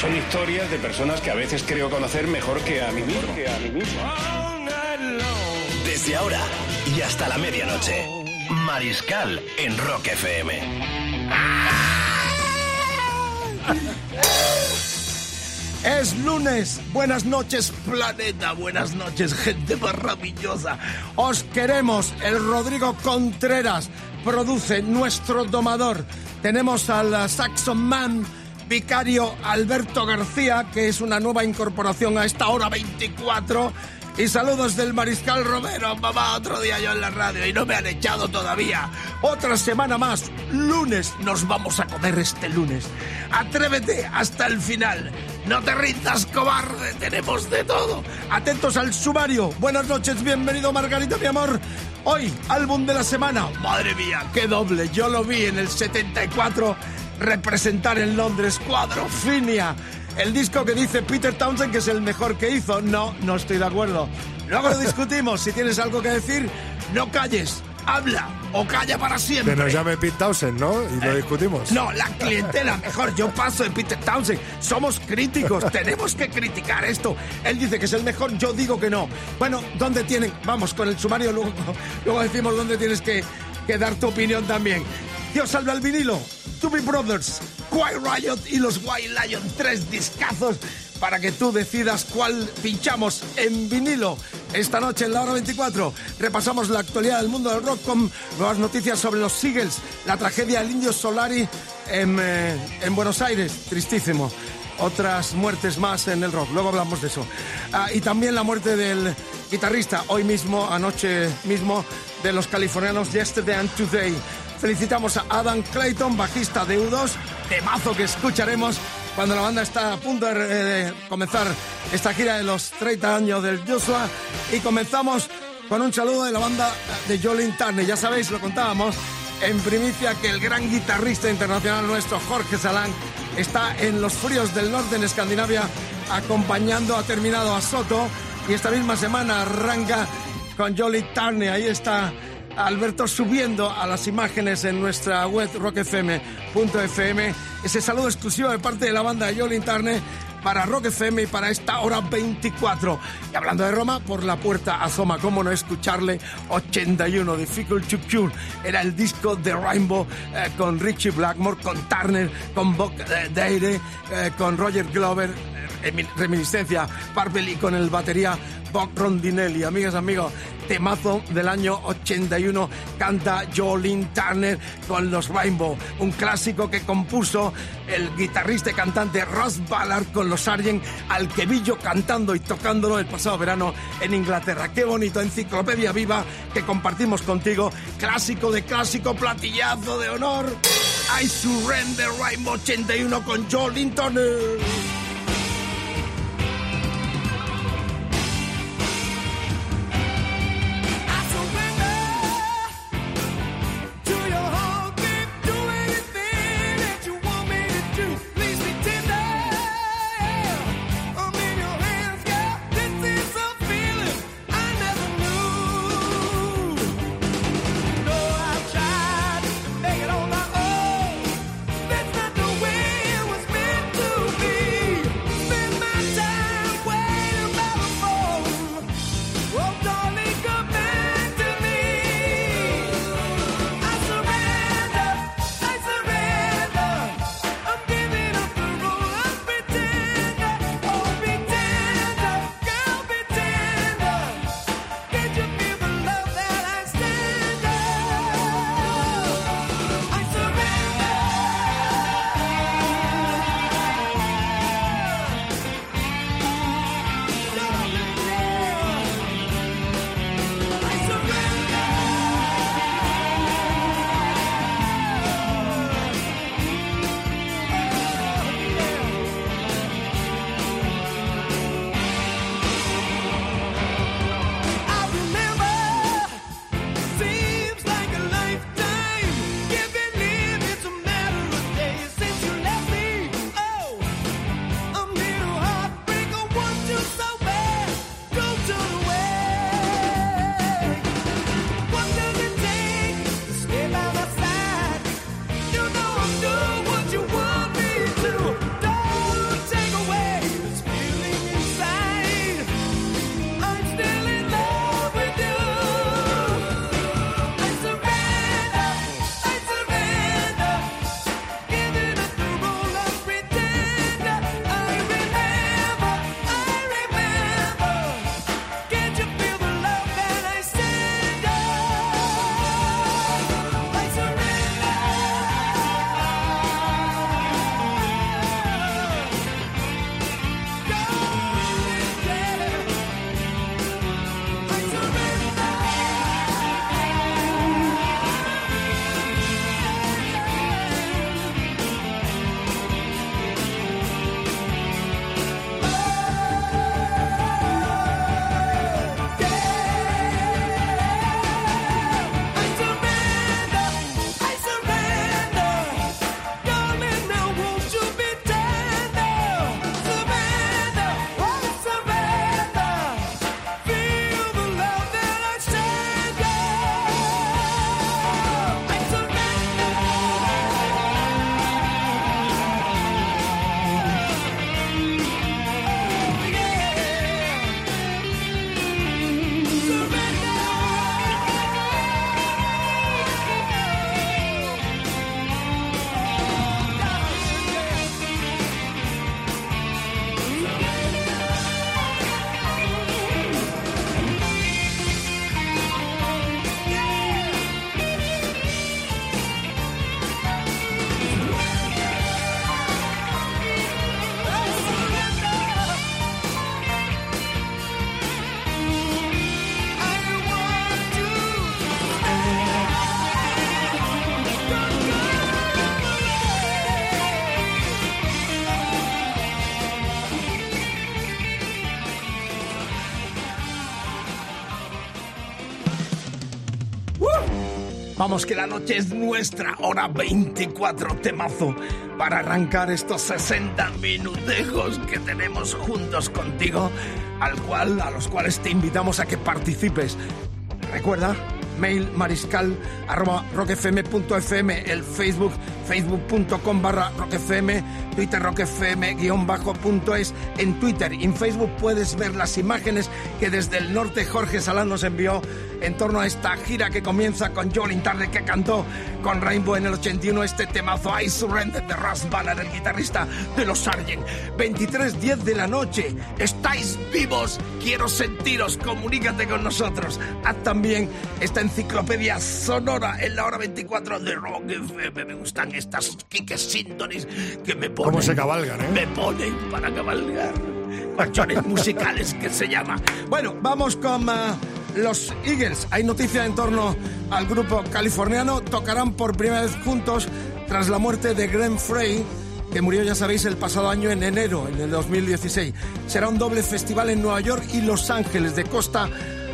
Son historias de personas que a veces creo conocer mejor que a mí mismo. Desde ahora y hasta la medianoche. Mariscal en Rock FM. Es lunes. Buenas noches, planeta. Buenas noches, gente maravillosa. Os queremos. El Rodrigo Contreras produce nuestro domador. Tenemos al Saxon Man vicario Alberto García, que es una nueva incorporación a esta hora 24. Y saludos del Mariscal Romero, mamá, otro día yo en la radio y no me han echado todavía. Otra semana más, lunes, nos vamos a comer este lunes. Atrévete hasta el final. No te rindas, cobarde, tenemos de todo. Atentos al sumario. Buenas noches, bienvenido Margarita, mi amor. Hoy, álbum de la semana. Madre mía, qué doble. Yo lo vi en el 74 representar en Londres Cuadrofinia. El disco que dice Peter Townsend que es el mejor que hizo. No, no estoy de acuerdo. Luego lo discutimos. Si tienes algo que decir, no calles. Habla o calla para siempre. Que nos llame Pete Townsend, ¿no? Y lo discutimos. No, la clientela, mejor. Yo paso de Peter Townsend. Somos críticos. Tenemos que criticar esto. Él dice que es el mejor, yo digo que no. Bueno, ¿dónde tienen? Vamos, con el sumario luego, luego decimos dónde tienes que, que dar tu opinión también. Dios salve al vinilo. Doobie Brothers, Quiet Riot y los White Lion. Tres discazos para que tú decidas cuál pinchamos en vinilo. Esta noche en la hora 24 repasamos la actualidad del mundo del rock con nuevas noticias sobre los Seagulls, la tragedia del Indio Solari en, eh, en Buenos Aires, tristísimo. Otras muertes más en el rock, luego hablamos de eso. Ah, y también la muerte del guitarrista, hoy mismo, anoche mismo, de los californianos Yesterday and Today. Felicitamos a Adam Clayton, bajista de U2, temazo que escucharemos cuando la banda está a punto de, de comenzar esta gira de los 30 años del Joshua. Y comenzamos con un saludo de la banda de Jolin Turner. Ya sabéis, lo contábamos en primicia que el gran guitarrista internacional nuestro, Jorge Salán, está en los fríos del norte en Escandinavia acompañando, ha terminado a Soto y esta misma semana arranca con Jolly Turner. Ahí está Alberto subiendo a las imágenes en nuestra web rockfm.fm ese saludo exclusivo de parte de la banda de Jolly Turner para Rock FM y para esta hora 24. Y hablando de Roma, por la puerta asoma, cómo no escucharle, 81, Difficult to Cure. Era el disco de Rainbow eh, con Richie Blackmore, con Turner, con Bob eh, Deire, eh, con Roger Glover, reminiscencia Purple y con el batería Bob Rondinelli. Amigas, amigos, temazo del año 81 canta Jolene Turner con los Rainbow, un clásico que compuso el guitarrista y cantante Ross Ballard con los Sargent, al que vi yo cantando y tocándolo el pasado verano en Inglaterra. Qué bonito, enciclopedia viva que compartimos contigo, clásico de clásico, platillazo de honor. I Surrender Rainbow 81 con Jolene Turner. Vamos, que la noche es nuestra, hora 24 temazo, para arrancar estos 60 minutejos que tenemos juntos contigo, al cual, a los cuales te invitamos a que participes. Recuerda, mail mariscal arroba el Facebook facebook.com barra rockfm, Twitter rockfm guion bajo punto es. En Twitter y en Facebook puedes ver las imágenes que desde el norte Jorge Salán nos envió en torno a esta gira que comienza con Joe Lintarde que cantó con Rainbow en el 81 este temazo I Surrender de Russ Ballard, el guitarrista de los Sargent. 23.10 de la noche, estáis vivos, quiero sentiros, comunícate con nosotros. Haz también esta enciclopedia sonora en la hora 24 de Rock FM. Me gustan estas Kike Sintonis que me ponen. ¿Cómo se cabalgan, eh? Me ponen para cabalgar. Guachones musicales que se llama. Bueno, vamos con uh, los Eagles. Hay noticia en torno al grupo californiano. Tocarán por primera vez juntos tras la muerte de Glenn Frey que murió, ya sabéis, el pasado año en enero, en el 2016. Será un doble festival en Nueva York y Los Ángeles, de costa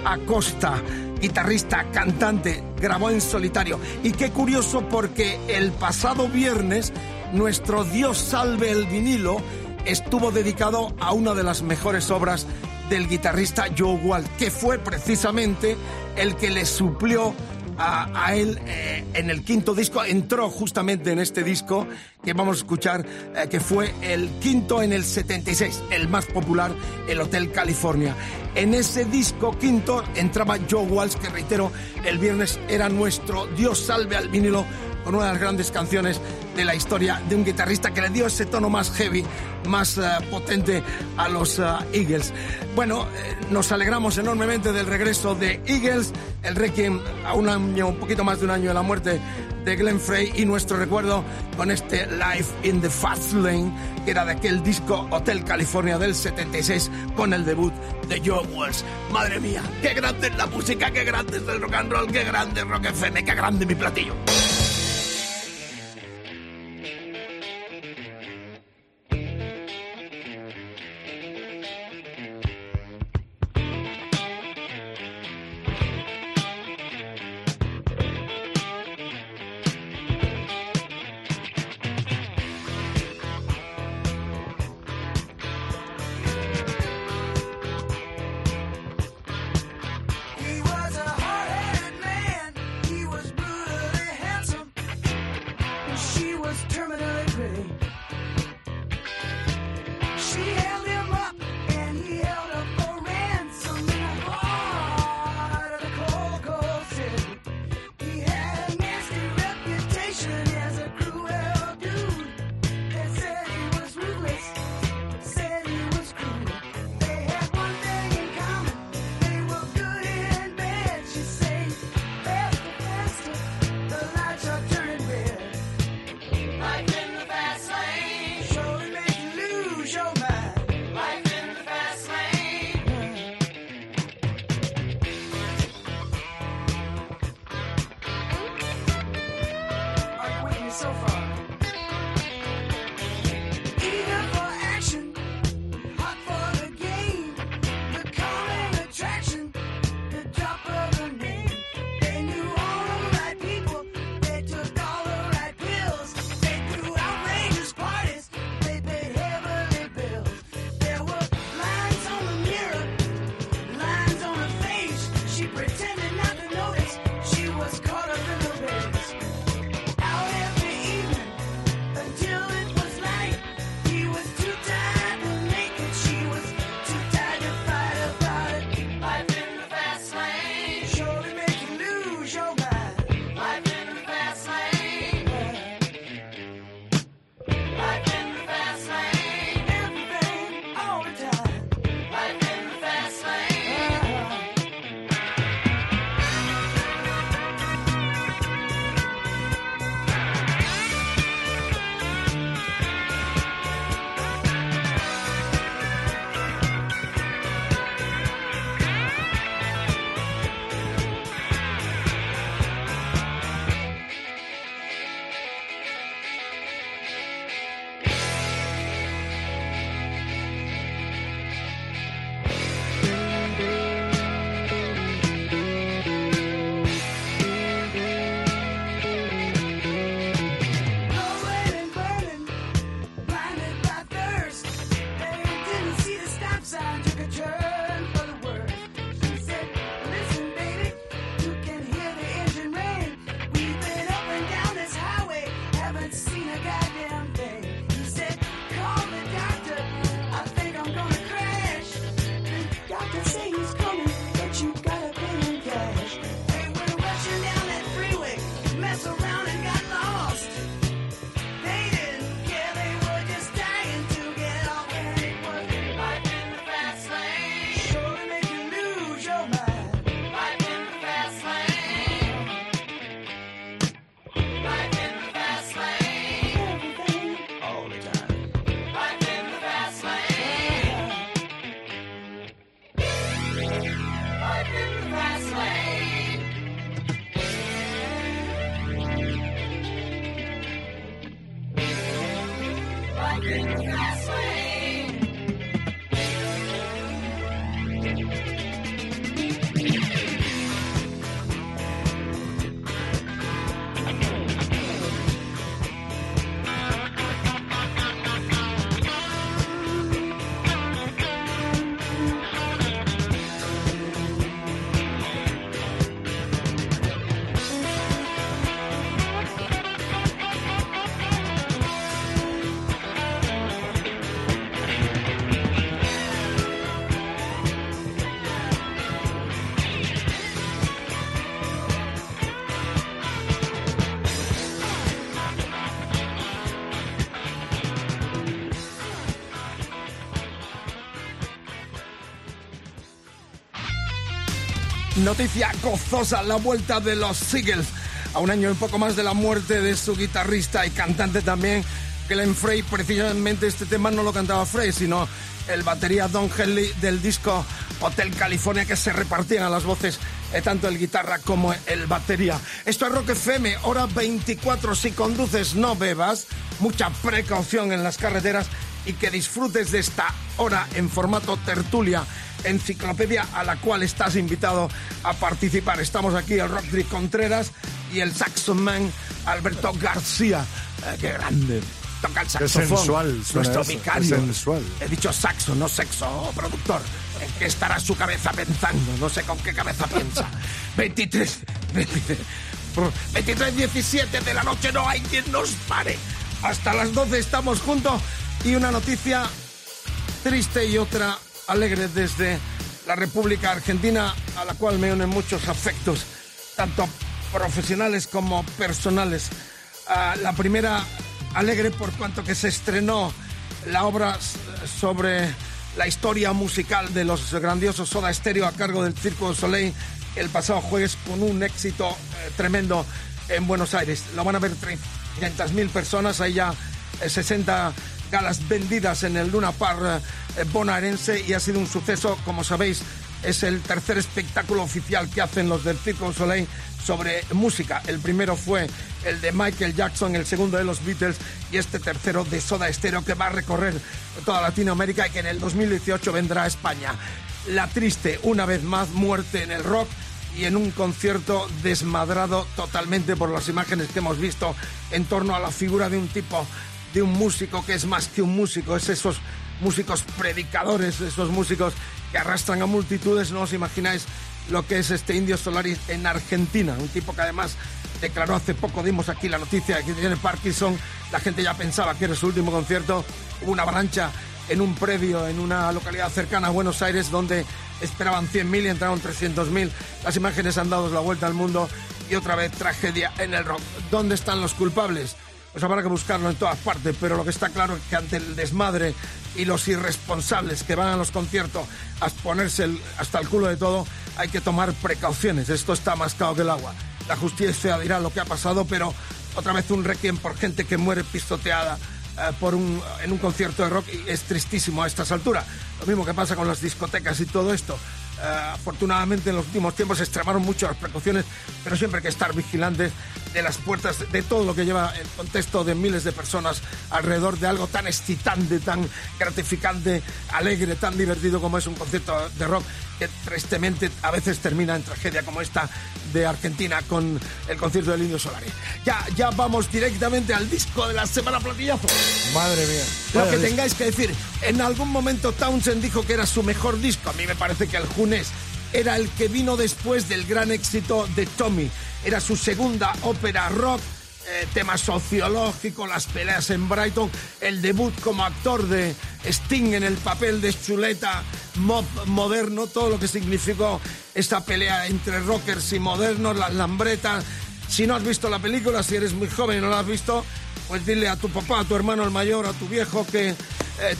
a costa. Guitarrista, cantante, grabó en solitario. Y qué curioso porque el pasado viernes, nuestro Dios salve el vinilo estuvo dedicado a una de las mejores obras del guitarrista Joe Wall, que fue precisamente el que le suplió a, él eh, en el quinto disco, entró justamente en este disco que vamos a escuchar, eh, que fue el quinto en el 76, el más popular, el Hotel California. En ese disco quinto entraba Joe Walsh, que reitero, el viernes era nuestro Dios salve al vinilo con una de las grandes canciones de la historia de un guitarrista que le dio ese tono más heavy, más uh, potente a los uh, Eagles. Bueno, eh, nos alegramos enormemente del regreso de Eagles, el Requiem a un año, un poquito más de un año de la muerte de Glenn Frey y nuestro recuerdo con este Life in the Fast Lane, que era de aquel disco Hotel California del 76 con el debut de Joe Walsh. Madre mía, qué grande es la música, qué grande es el rock and roll, qué grande es Rock FM, qué grande mi platillo. Noticia gozosa, la vuelta de los Seagulls. A un año y poco más de la muerte de su guitarrista y cantante también, Glenn Frey. Precisamente este tema no lo cantaba Frey, sino el batería Don Henley del disco Hotel California, que se repartían a las voces eh, tanto el guitarra como el batería. Esto es Rock FM, hora 24. Si conduces, no bebas. Mucha precaución en las carreteras y que disfrutes de esta hora en formato tertulia enciclopedia a la cual estás invitado a participar. Estamos aquí el Rodri Contreras y el saxoman Alberto García. Eh, qué grande. Toca el saxofón. sensual suena Nuestro vicario. qué sensual. He dicho saxo, no sexo, oh, productor. ¿En qué estará su cabeza pensando? No sé con qué cabeza piensa. 23, 23, 23, 17 de la noche, no hay quien nos pare. Hasta las 12 estamos juntos y una noticia triste y otra alegre desde la República Argentina, a la cual me unen muchos afectos, tanto profesionales como personales. Ah, la primera alegre por cuanto que se estrenó la obra sobre la historia musical de los grandiosos Soda Stereo a cargo del Circo Soleil el pasado jueves con un éxito eh, tremendo en Buenos Aires. Lo van a ver 300.000 personas, hay ya eh, 60 galas vendidas en el Luna Park eh, bonaerense y ha sido un suceso, como sabéis, es el tercer espectáculo oficial que hacen los del Circo Soleil sobre música. El primero fue el de Michael Jackson, el segundo de los Beatles y este tercero de Soda Stereo que va a recorrer toda Latinoamérica y que en el 2018 vendrá a España. La triste, una vez más, muerte en el rock y en un concierto desmadrado totalmente por las imágenes que hemos visto en torno a la figura de un tipo, de un músico que es más que un músico, es esos músicos predicadores, esos músicos que arrastran a multitudes, no os imagináis lo que es este Indio Solaris en Argentina, un tipo que además declaró hace poco, dimos aquí la noticia de que tiene Parkinson, la gente ya pensaba que era su último concierto, hubo una avalancha en un predio en una localidad cercana a Buenos Aires donde esperaban 100.000 y entraron 300.000. Las imágenes han dado la vuelta al mundo y otra vez tragedia en el rock. ¿Dónde están los culpables? Pues habrá que buscarlo en todas partes, pero lo que está claro es que ante el desmadre y los irresponsables que van a los conciertos a ponerse hasta el culo de todo, hay que tomar precauciones. Esto está más cao que el agua. La justicia dirá lo que ha pasado, pero otra vez un requiem por gente que muere pistoteada eh, por un, en un concierto de rock y es tristísimo a estas alturas. Lo mismo que pasa con las discotecas y todo esto. Eh, afortunadamente en los últimos tiempos se extremaron mucho las precauciones, pero siempre hay que estar vigilantes de las puertas, de todo lo que lleva el contexto de miles de personas alrededor de algo tan excitante, tan gratificante, alegre, tan divertido como es un concierto de rock que tristemente a veces termina en tragedia como esta de Argentina con el concierto del Indio Solari. Ya, ya vamos directamente al disco de la semana platillazo. Madre mía. Lo que tengáis que decir. En algún momento Townsend dijo que era su mejor disco. A mí me parece que el Junés era el que vino después del gran éxito de Tommy. Era su segunda ópera rock. eh, tema sociológico, las peleas en Brighton, el debut como actor de Sting en el papel de chuleta mob moderno, todo lo que significó esa pelea entre rockers y modernos, las lambretas. Si no has visto la película, si eres muy joven y no la has visto, pues dile a tu papá, a tu hermano el mayor, a tu viejo que eh,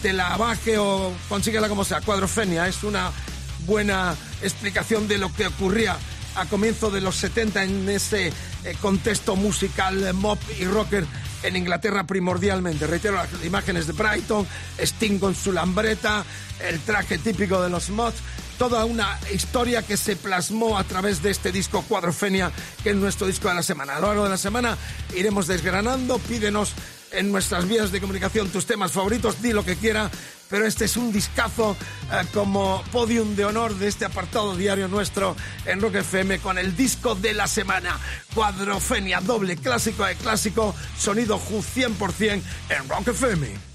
te la baje o consíguela como sea. Cuadrofenia es una buena explicación de lo que ocurría a comienzo de los 70 en ese eh, contexto musical eh, mop y rocker en Inglaterra primordialmente. Reitero las imágenes de Brighton, Sting con su lambreta, el traje típico de los mods, toda una historia que se plasmó a través de este disco Cuadrofenia, que es nuestro disco de la semana. A lo largo de la semana iremos desgranando, pídenos en nuestras vías de comunicación tus temas favoritos, di lo que quiera, pero este es un discazo eh, como podium de honor de este apartado diario nuestro en Rock FM con el disco de la semana, Cuadrofenia, doble clásico de clásico, sonido Ju 100% en Rock FM.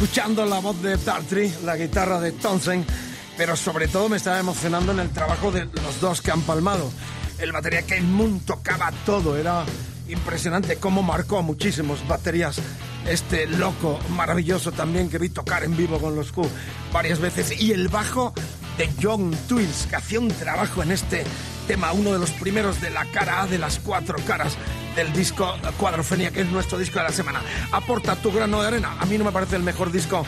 Escuchando la voz de Dartry, la guitarra de Townsend, pero sobre todo me estaba emocionando en el trabajo de los dos que han palmado. El batería Kate Moon tocaba todo, era impresionante cómo marcó a muchísimos baterías. Este loco maravilloso también que vi tocar en vivo con los Who varias veces. Y el bajo de John Twins, que hacía un trabajo en este tema, uno de los primeros de la cara A de las cuatro caras del disco Cuadrofenia, que es nuestro disco de la semana. Aporta tu grano de arena. A mí no me parece el mejor disco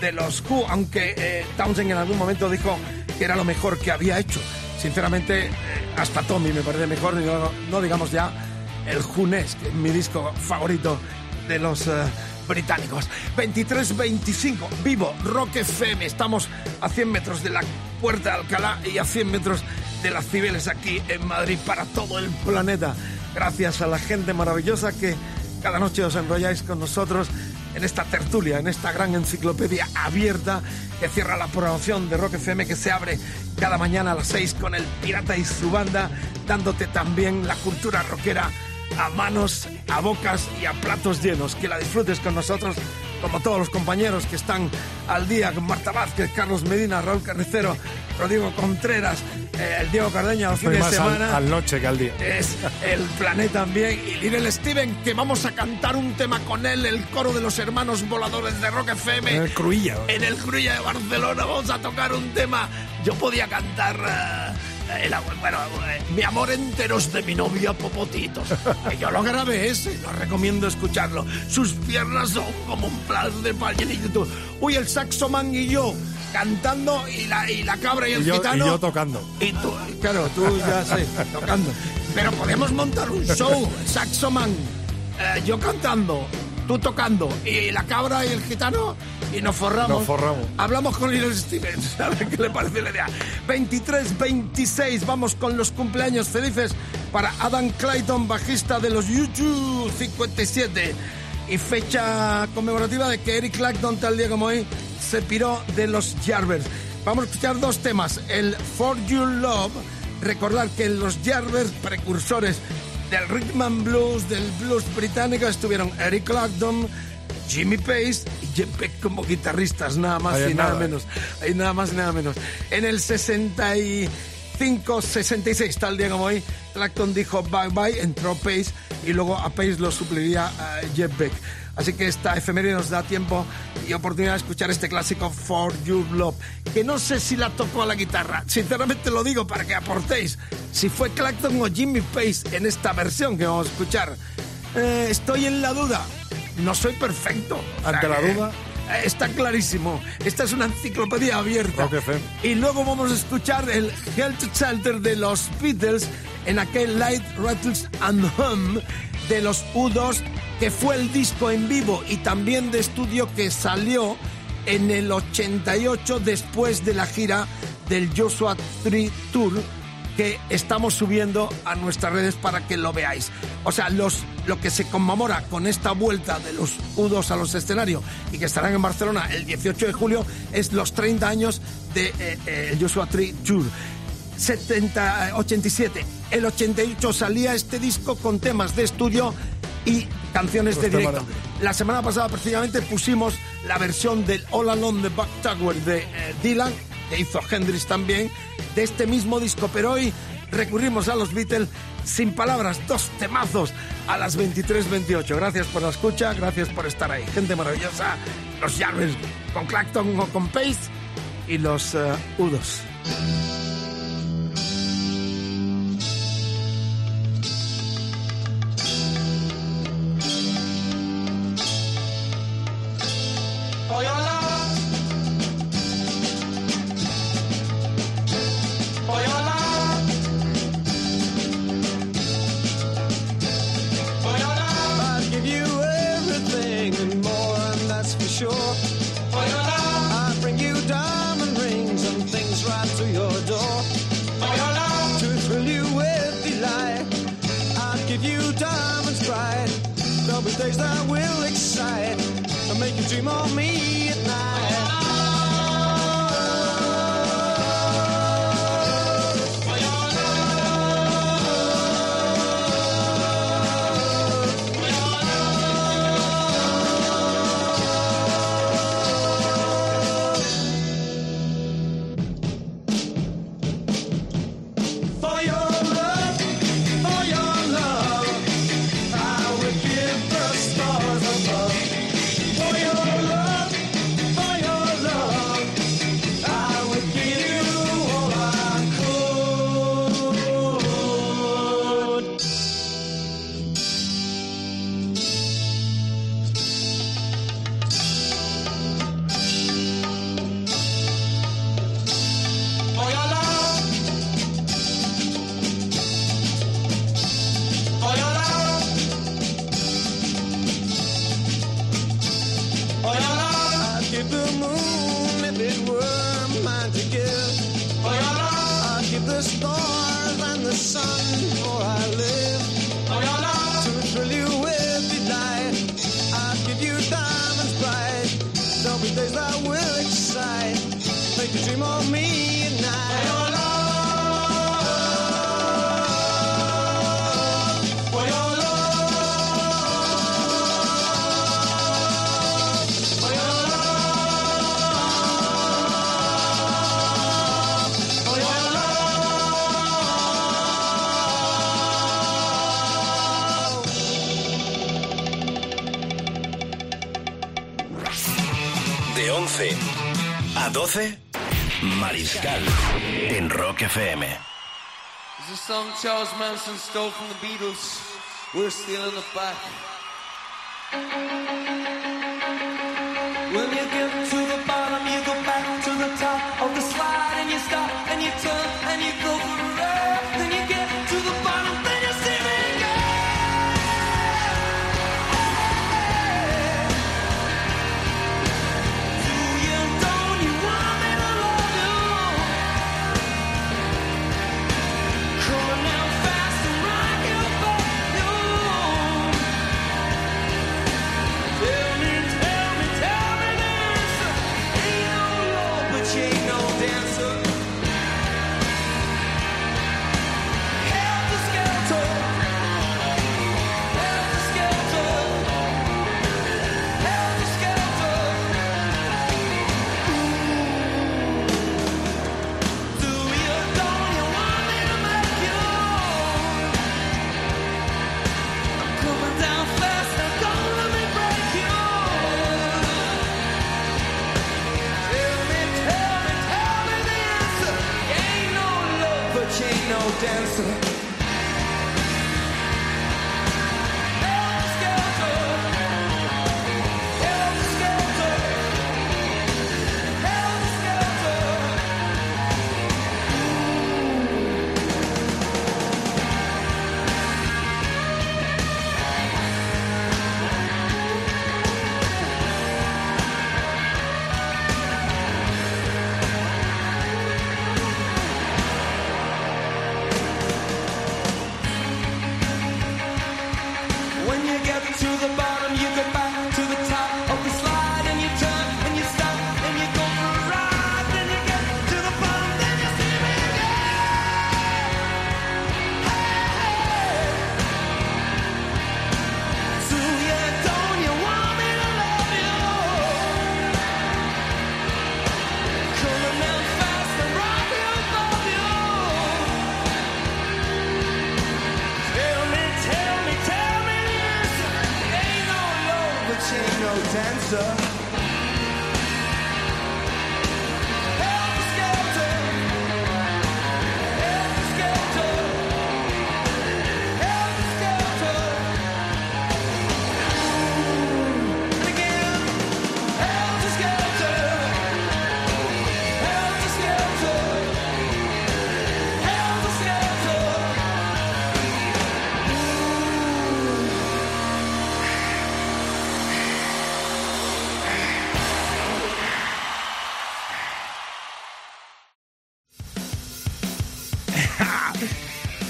de los Who, aunque eh, Townsend en algún momento dijo que era lo mejor que había hecho. Sinceramente, eh, hasta Tommy me parece mejor, no, no digamos ya el Junés, que es mi disco favorito de los eh, británicos. 23-25, vivo, Rock FM. Estamos a 100 metros de la Puerta de Alcalá y a 100 metros de las Cibeles aquí en Madrid para todo el planeta. Gracias a la gente maravillosa que cada noche os enrolláis con nosotros en esta tertulia, en esta gran enciclopedia abierta que cierra la programación de Rock FM que se abre cada mañana a las 6 con el Pirata y su banda, dándote también la cultura rockera a manos, a bocas y a platos llenos. Que la disfrutes con nosotros, como todos los compañeros que están al día, Marta Vázquez, Carlos Medina, Raúl Carnicero, Rodrigo Contreras, eh, el Diego Cardeña los fines de al, semana. al noche que al día. Es el planeta también. Y Lionel Steven, que vamos a cantar un tema con él, el coro de los hermanos voladores de Rock FM. En el Cruilla. En el Cruilla de Barcelona vamos a tocar un tema. Yo podía cantar. eh, el- bueno, eh, mi amor enteros de mi novia Popotitos. Que yo lo grabé ese, lo recomiendo escucharlo. Sus piernas son como un plan de pallerito. Uy, el saxoman y yo cantando y la, y la cabra y el Y yo, y gitano. yo tocando. Y tú, claro, tú ya sé, tocando. Pero podemos montar un show, Saxoman, eh, yo cantando, tú tocando, y la cabra y el gitano, y nos forramos. Nos forramos. Hablamos con Little Stevens, a ver qué le parece la idea. 23, 26, vamos con los cumpleaños felices para Adam Clayton, bajista de los YouTube 57. Y fecha conmemorativa de que Eric Clapton, tal día como hoy, se piró de los Jarvers. Vamos a escuchar dos temas. El For You Love, recordar que los Jarvers, precursores del rhythm and blues, del blues británico, estuvieron Eric Clapton, Jimmy Page y Jeff Beck como guitarristas, nada más Ahí y nada, nada. menos. Ahí nada más y nada menos. En el 65, 66, tal día como hoy, Clapton dijo bye bye, entró Pace y luego a Pace lo supliría a Jeff Beck. Así que esta efeméride nos da tiempo y oportunidad de escuchar este clásico For Your Love, que no sé si la tocó a la guitarra. Sinceramente lo digo para que aportéis si fue Clapton o Jimmy Pace en esta versión que vamos a escuchar. Eh, estoy en la duda. No soy perfecto. O sea Ante la duda. eh, Está clarísimo. Esta es una enciclopedia abierta. Y luego vamos a escuchar el Health Shelter de los Beatles en aquel Light Rattles and Hum de los U2, que fue el disco en vivo y también de estudio que salió en el 88 después de la gira del Joshua Tree Tour que estamos subiendo a nuestras redes para que lo veáis. O sea, los, lo que se conmemora con esta vuelta de los U2 a los escenarios y que estarán en Barcelona el 18 de julio es los 30 años de eh, eh, Joshua Tree Tour. 70, eh, 87. El 88 salía este disco con temas de estudio y canciones de directo. La semana pasada precisamente pusimos la versión del All Alone de Buck Tower de eh, Dylan, que hizo Hendrix también, de este mismo disco, pero hoy recurrimos a los Beatles sin palabras, dos temazos a las 23.28. Gracias por la escucha, gracias por estar ahí. Gente maravillosa, los Jarvis con Clacton o con Pace y los eh, Udos. Days that will excite and make you dream of me 11 a 12, Mariscal en Rock FM. Is a song Charles Manson stole from the Beatles. We're still in the back. When you get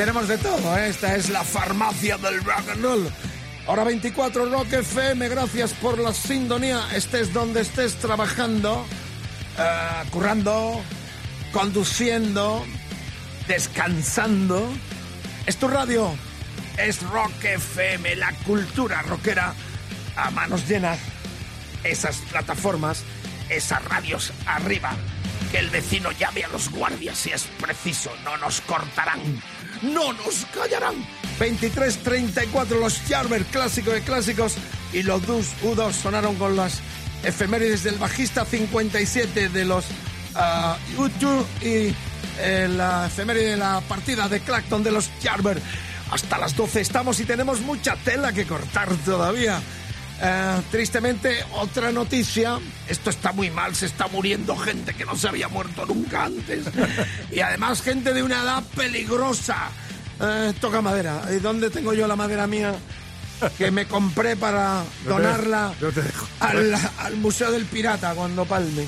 Tenemos de todo, ¿eh? esta es la farmacia del rock and roll. Hora 24 Rock FM, gracias por la sintonía. Estés donde estés trabajando, eh, currando, conduciendo, descansando. Es tu radio, es Rock FM, la cultura rockera a manos llenas. Esas plataformas, esas radios arriba. Que el vecino llame a los guardias si es preciso, no nos cortarán, no nos callarán. 23-34 los Jarber, clásico de clásicos, y los Dus U2 sonaron con las efemérides del bajista 57 de los ah, U2 y eh, la efeméride de la partida de Clacton de los Jarber. Hasta las 12 estamos y tenemos mucha tela que cortar todavía. Eh, tristemente, otra noticia. Esto está muy mal, se está muriendo gente que no se había muerto nunca antes. y además gente de una edad peligrosa. Eh, toca madera. ¿Y dónde tengo yo la madera mía? Que me compré para donarla no te dejo. al, al Museo del Pirata cuando palme.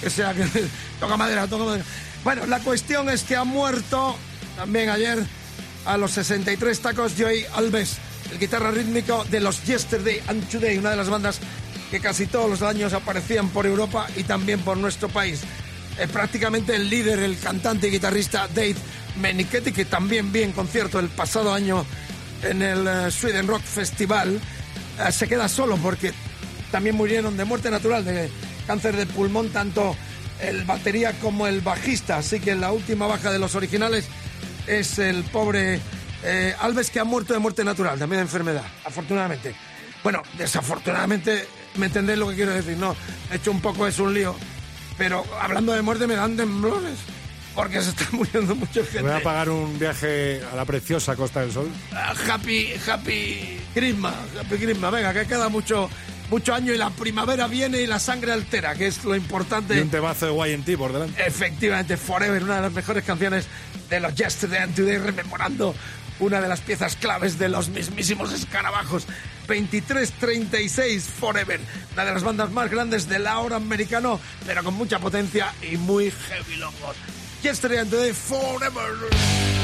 Que sea que toca madera, toca madera. Bueno, la cuestión es que ha muerto también ayer a los 63 tacos Joey Alves, el guitarra rítmico de los Yesterday and Today, una de las bandas que casi todos los años aparecían por Europa y también por nuestro país. Es prácticamente el líder, el cantante y guitarrista Dave Menichetti, que también vi en concierto el pasado año en el eh, Sweden Rock Festival, eh, se queda solo porque también murieron de muerte natural, de cáncer de pulmón, tanto el batería como el bajista. Así que la última baja de los originales es el pobre eh, Alves, que ha muerto de muerte natural, también de enfermedad, afortunadamente. Bueno, desafortunadamente, me entendéis lo que quiero decir, no, he hecho un poco es un lío, pero hablando de muerte me dan temblores, porque se está muriendo mucha gente. Voy a pagar un viaje a la preciosa Costa del Sol. Ah, Happy, happy Christmas, happy Christmas. Venga, que queda mucho, mucho año y la primavera viene y la sangre altera, que es lo Y importante. un temazo de YT por delante. Efectivamente, Forever, una de las mejores canciones de los Yesterday and Today, rememorando una de las piezas claves de los mismísimos escarabajos. 23-36 Forever, una de las bandas más grandes del ahora americano, pero con mucha potencia y muy heavy locos. Yesterday and Today, Forever.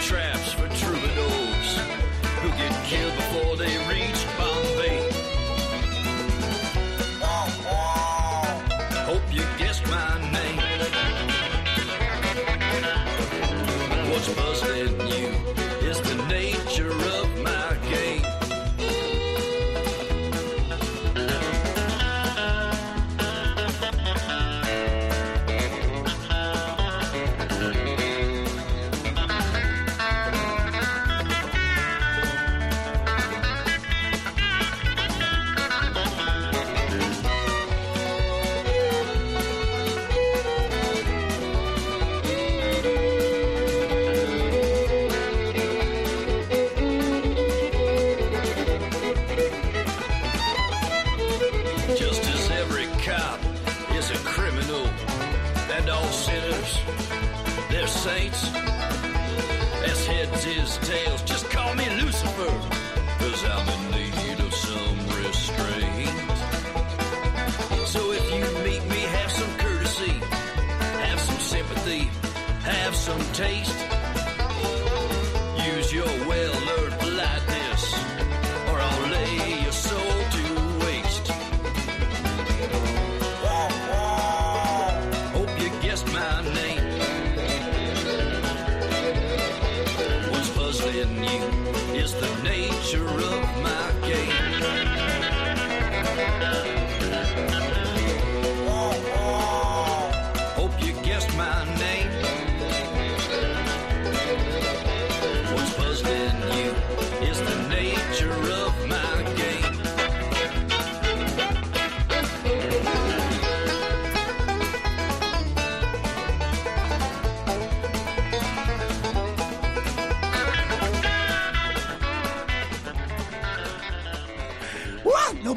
traps for troubadours who get killed before they reach.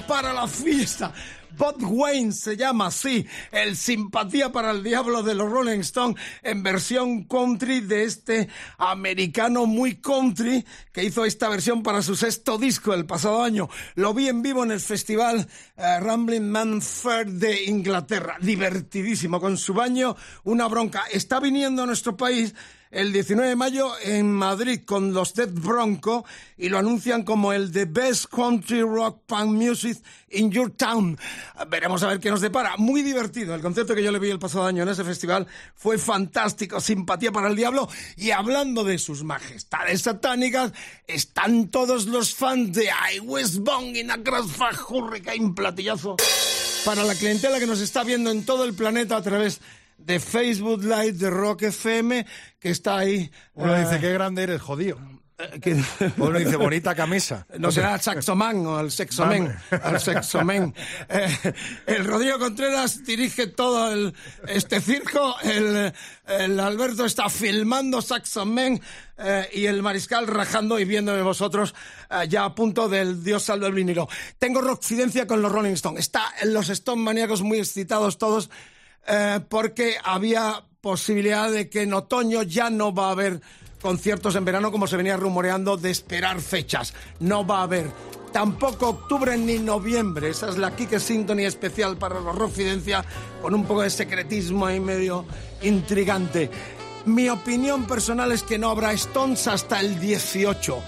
Para la fiesta. Bob Wayne se llama así, el simpatía para el diablo de los Rolling Stones en versión country de este americano muy country que hizo esta versión para su sexto disco el pasado año. Lo vi en vivo en el festival eh, Rambling Man Fair de Inglaterra. Divertidísimo, con su baño, una bronca. Está viniendo a nuestro país el 19 de mayo en Madrid con los Dead Bronco y lo anuncian como el The Best Country Rock Punk Music in Your Town. Veremos a ver qué nos depara. Muy divertido. El concierto que yo le vi el pasado año en ese festival fue fantástico. Simpatía para el diablo. Y hablando de sus majestades satánicas, están todos los fans de I Was Born in a Crossfire Hurricane platillazo para la clientela que nos está viendo en todo el planeta a través de Facebook Live de Rock FM, que está ahí. Uno eh, dice, qué grande eres, jodido. que- Uno dice, bonita camisa. no será el saxoman o el sexomen, el sexomen. Eh, el Rodrigo Contreras dirige todo el, este circo, el, el Alberto está filmando saxomen eh, y el mariscal rajando y viéndome vosotros eh, ya a punto del Dios salve el vinilo. Tengo rockcidencia con los Rolling Stones. Está los Stone maníacos muy excitados todos eh, porque había posibilidad de que en otoño ya no va a haber conciertos en verano como se venía rumoreando de esperar fechas. No va a haber. Tampoco octubre ni noviembre. Esa es la Kike Symphony especial para los Rockfidencia con un poco de secretismo ahí medio intrigante. Mi opinión personal es que no habrá Stones hasta el 18.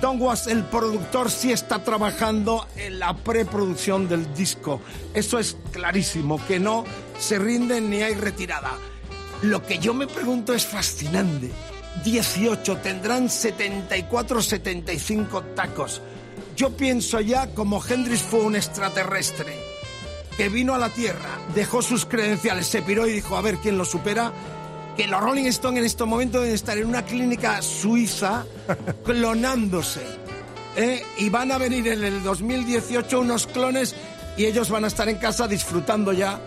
Don Was, el productor, sí está trabajando en la preproducción del disco. Eso es clarísimo, que no se rinden ni hay retirada. Lo que yo me pregunto es fascinante. 18, tendrán 74, 75 tacos. Yo pienso ya como Hendrix fue un extraterrestre que vino a la Tierra, dejó sus credenciales, se piró y dijo a ver quién lo supera. Que los Rolling Stones en estos momentos deben estar en una clínica suiza clonándose. ¿eh? Y van a venir en el 2018 unos clones y ellos van a estar en casa disfrutando ya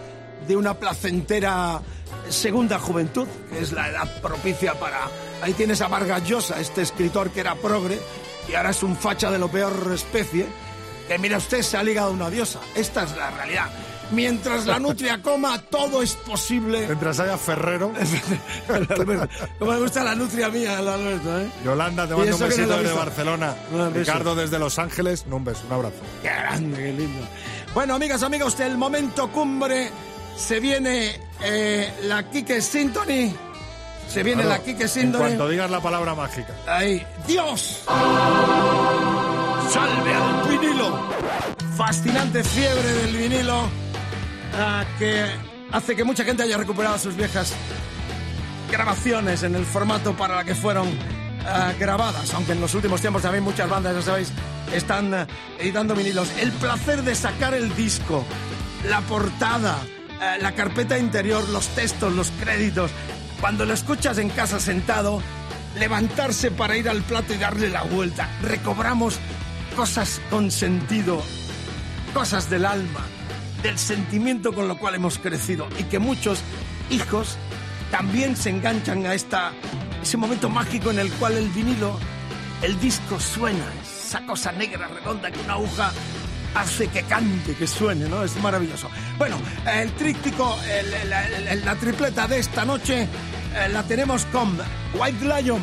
de una placentera segunda juventud, que es la edad propicia para... Ahí tienes a Vargas Llosa, este escritor que era progre y ahora es un facha de lo peor especie, que mira usted, se ha ligado a una diosa. Esta es la realidad. Mientras la nutria coma, todo es posible. Mientras haya Ferrero. Como me gusta la nutria mía, el Alberto, ¿eh? Yolanda, te mando un no besito desde. Barcelona. Ricardo desde Los Ángeles, no, un beso, un abrazo. Qué grande, qué lindo. Bueno, amigas, amigos, el momento cumbre. Se viene eh, la Kike Symphony. Se viene Claro, la Kike Symphony. cuanto digas la palabra mágica. Ahí. ¡Dios! ¡Salve al vinilo! Fascinante fiebre del vinilo ah, que hace que mucha gente haya recuperado sus viejas grabaciones en el formato para la que fueron ah, grabadas, aunque en los últimos tiempos también muchas bandas, ya sabéis, están ah, editando vinilos. El placer de sacar el disco, la portada, la carpeta interior, los textos, los créditos, cuando lo escuchas en casa sentado, levantarse para ir al plato y darle la vuelta, recobramos cosas con sentido, cosas del alma, del sentimiento con lo cual hemos crecido y que muchos hijos también se enganchan a esta, ese momento mágico en el cual el vinilo, el disco suena, esa cosa negra redonda que una aguja hace que cante, que suene, ¿no? Es maravilloso. Bueno, el tríptico, la tripleta de esta noche eh, la tenemos con White Lion,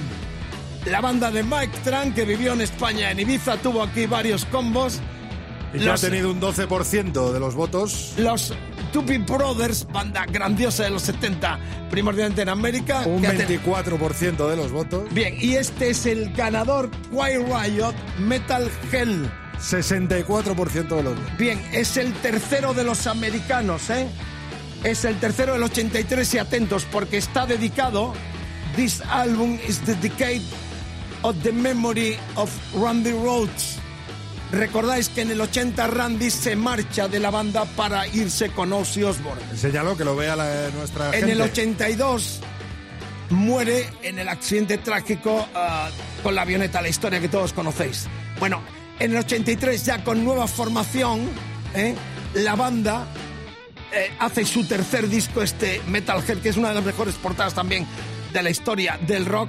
la banda de Mike Tran que vivió en España, en Ibiza, tuvo aquí varios combos. Y que Los- ha tenido un 12% de los votos. Los Doobie Brothers, banda grandiosa de los 70, primordialmente en América. Un que ha ten- 24% de los votos. Bien, y este es el ganador, Quiet Riot, Metal Hell. 64% de los votos. Bien, es el tercero de los americanos, ¿eh? Es el tercero del 83 y atentos porque está dedicado, this album is dedicated of the memory of Randy Rhodes. Recordáis que en el 80 Randy se marcha de la banda para irse con Ozzy Osbourne. Enséñalo, que lo vea la- nuestra En gente. el 82 muere en el accidente trágico ah, con la avioneta, la historia que todos conocéis. Bueno, en el 83 ya con nueva formación, ¿eh? la banda eh, hace su tercer disco, este Metalhead, que es una de las mejores portadas también de la historia del rock.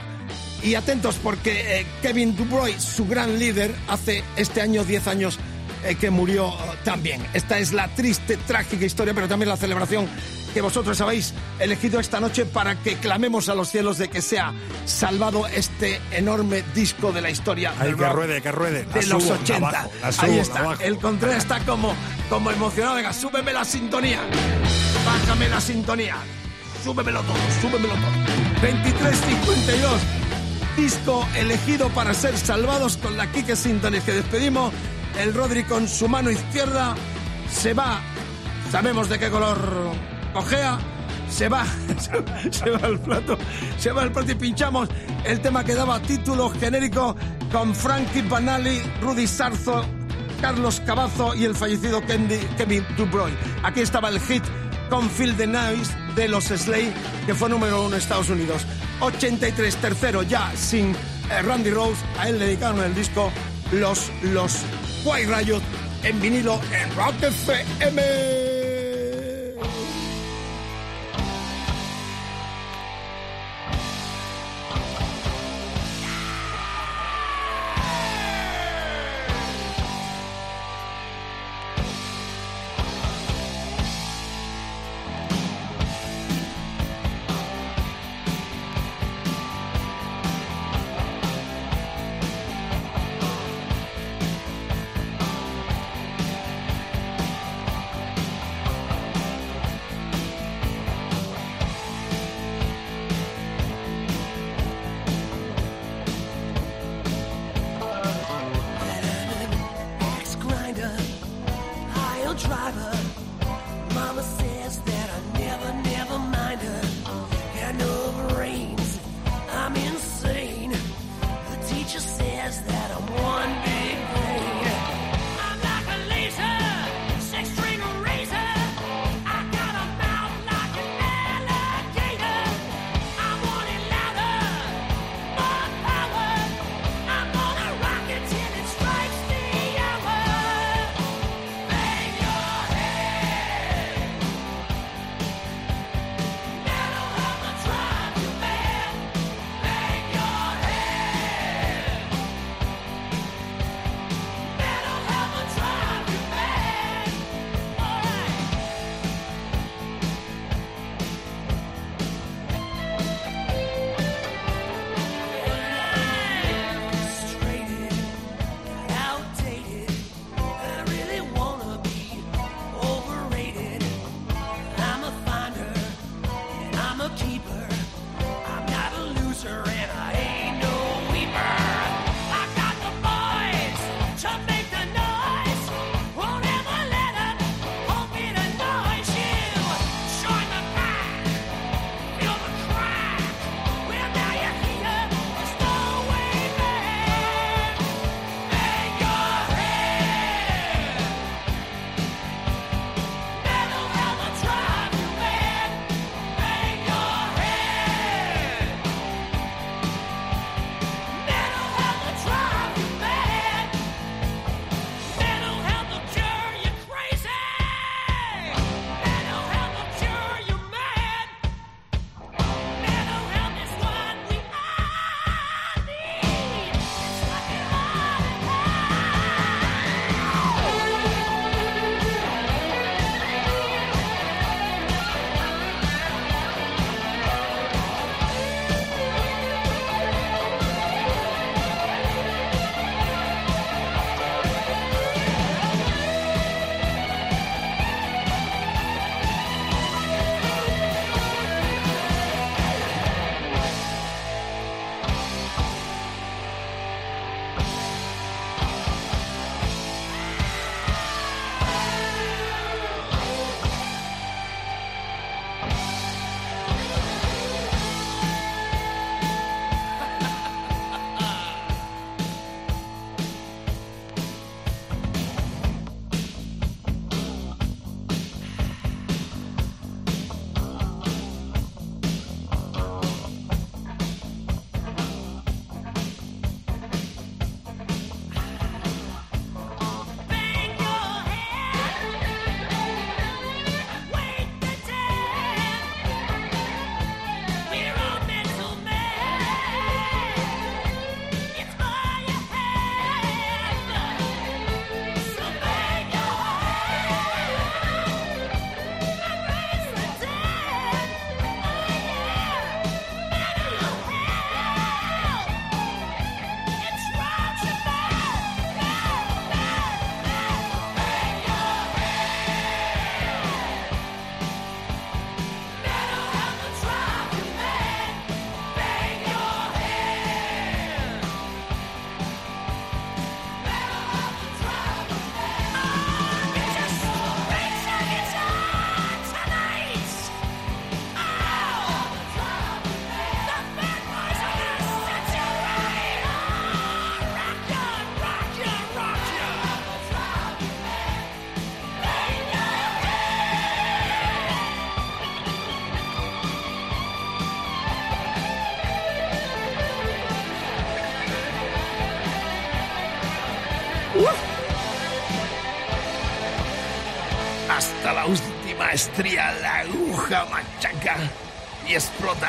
Y atentos porque eh, Kevin Dubroy, su gran líder, hace este año 10 años eh, que murió eh, también. Esta es la triste, trágica historia, pero también la celebración que vosotros habéis elegido esta noche para que clamemos a los cielos de que sea salvado este enorme disco de la historia Ay, del que rock ruede, que ruede. La de los subo, la 80. bajo, la subo, Ahí está. El Contreras está como, como emocionado. Venga, súbeme la sintonía. Bájame la sintonía. Súbemelo todo, súbemelo todo. 23.52. Disco elegido para ser salvados con la Kike Symphony que despedimos. El Rodri con su mano izquierda se va. Sabemos de qué color cojea. Se va, se va al plato, se va al plato y pinchamos el tema que daba título genérico con Frankie Banali, Rudy Sarzo, Carlos Cavazo y el fallecido Kevin Dubroy. Aquí estaba el hit con Feel the Noise de los Slay, que fue número uno en Estados Unidos. 83, tercero ya sin eh, Randy Rose. A él le dedicaron el disco los, los White Riot en vinilo en Rock FM.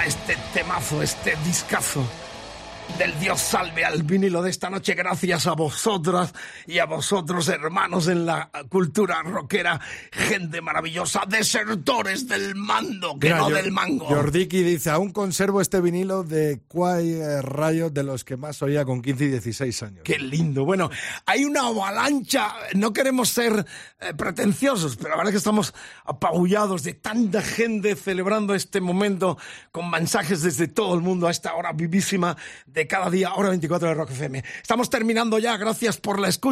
Este temazo, este discazo del Dios salve al vinilo de esta noche gracias a vosotras y a vosotros hermanos en la cultura rockera, gente maravillosa, desertores del mando, que Mira, no Jor- del mango. Jordiki dice, aún conservo este vinilo de Quay eh, Riot de los que más oía con 15 y 16 años. Qué lindo. Bueno, hay una avalancha. No queremos ser eh, pretenciosos, pero la verdad es que estamos apabullados de tanta gente celebrando este momento con mensajes desde todo el mundo a esta hora vivísima de cada día, hora 24 de Rock FM. Estamos terminando ya. Gracias por la escucha.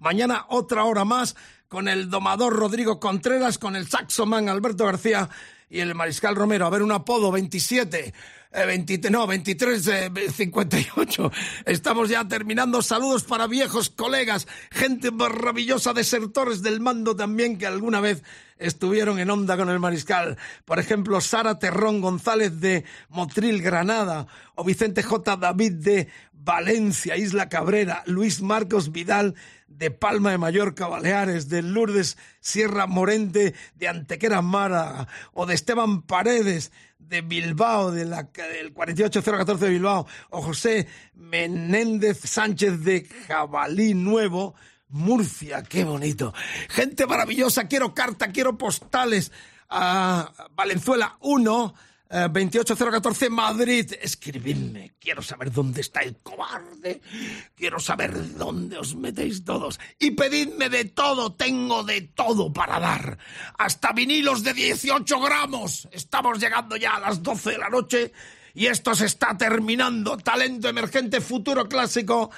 Mañana otra hora más con el domador Rodrigo Contreras, con el saxoman Alberto García y el mariscal Romero. A ver, un apodo 27. Eh, 20 no, 23, eh, 58. Estamos ya terminando. Saludos para viejos colegas, gente maravillosa, desertores del mando también que alguna vez estuvieron en onda con el mariscal. Por ejemplo, Sara Terrón González de Motril, Granada, o Vicente J. David de Valencia, Isla Cabrera, Luis Marcos Vidal de Palma de Mallorca, Baleares, de Lourdes Sierra Morente, de Antequera Málaga, o de Esteban Paredes, de Bilbao, de la, del 48014 de Bilbao, o José Menéndez Sánchez de Jabalí Nuevo, Murcia, qué bonito. Gente maravillosa, quiero carta, quiero postales. A Valenzuela 1, eh, 28014 Madrid. Escribidme, quiero saber dónde está el cobarde, quiero saber dónde os metéis todos. Y pedidme de todo, tengo de todo para dar. Hasta vinilos de 18 gramos. Estamos llegando ya a las 12 de la noche y esto se está terminando. Talento emergente, futuro clásico.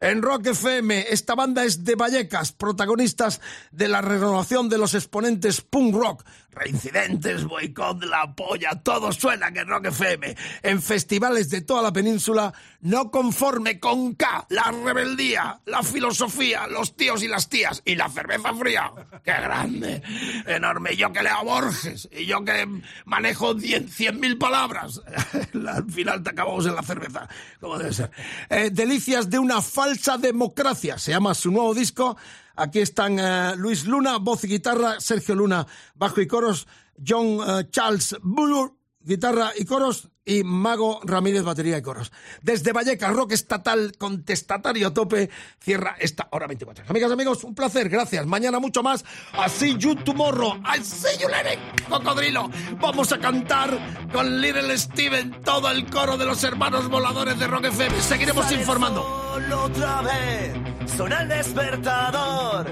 En Rock FM, esta banda es de Vallecas, protagonistas de la renovación de los exponentes punk rock. Reincidentes, boicot, la polla, todo suena que Rock FM. En festivales de toda la península, no conforme con K, la rebeldía, la filosofía, los tíos y las tías y la cerveza fría. ¡Qué grande! Enorme. Yo que leo Borges y yo que manejo 100.000 palabras. Al final te acabamos en la cerveza, como debe ser. Eh, delicias de una falsa democracia, se llama su nuevo disco. Aquí están eh, Luis Luna, voz y guitarra, Sergio Luna, bajo y coros, John eh, Charles Buller, guitarra y coros, y Mago Ramírez, batería y coros. Desde Vallecas, rock estatal, contestatario a tope, cierra esta hora 24. Amigas, amigos, un placer, gracias. Mañana mucho más. Así you tomorrow. I see you later, cocodrilo. Vamos a cantar con Little Steven todo el coro de los hermanos voladores de Rock FM. Seguiremos informando. Otra vez, suena el despertador.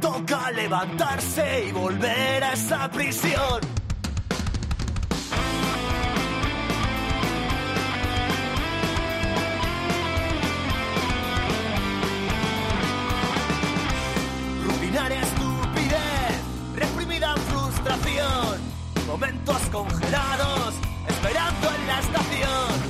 Toca levantarse y volver a esa prisión. Rutinaria estupidez, reprimida frustración, momentos congelados, esperando en la estación,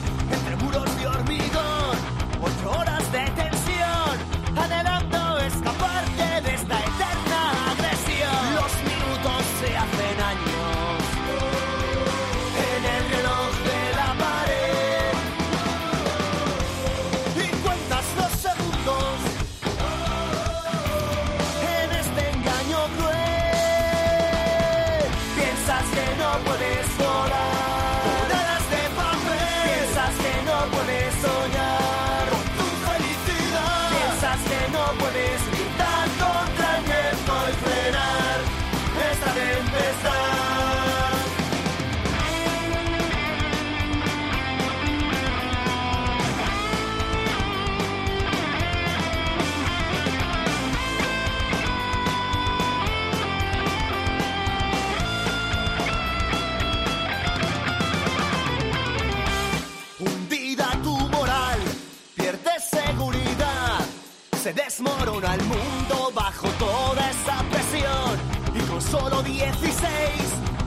desmorona el mundo bajo toda esa presión. Y con solo 16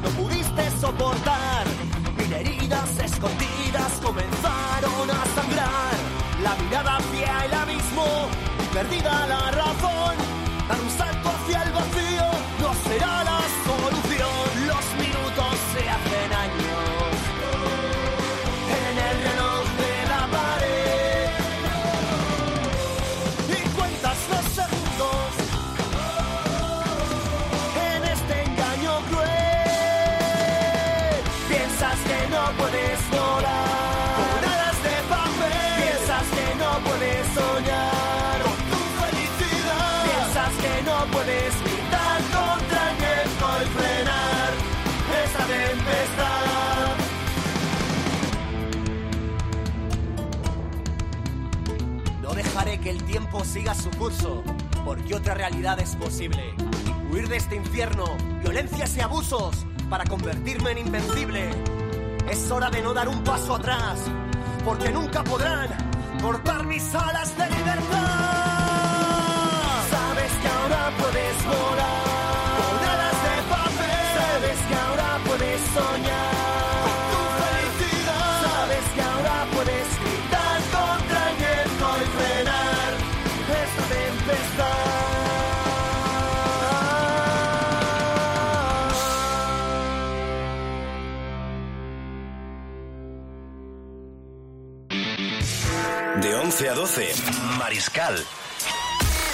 no pudiste soportar. Mil heridas escondidas comenzaron a sangrar. La mirada hacia el abismo y perdida la razón. Siga su curso, porque otra realidad es posible. Huir de este infierno, violencias y abusos, para convertirme en invencible. Es hora de no dar un paso atrás, porque nunca podrán cortar mis alas de libertad. Sabes que ahora puedes volar Mariscal.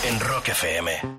En Rock FM.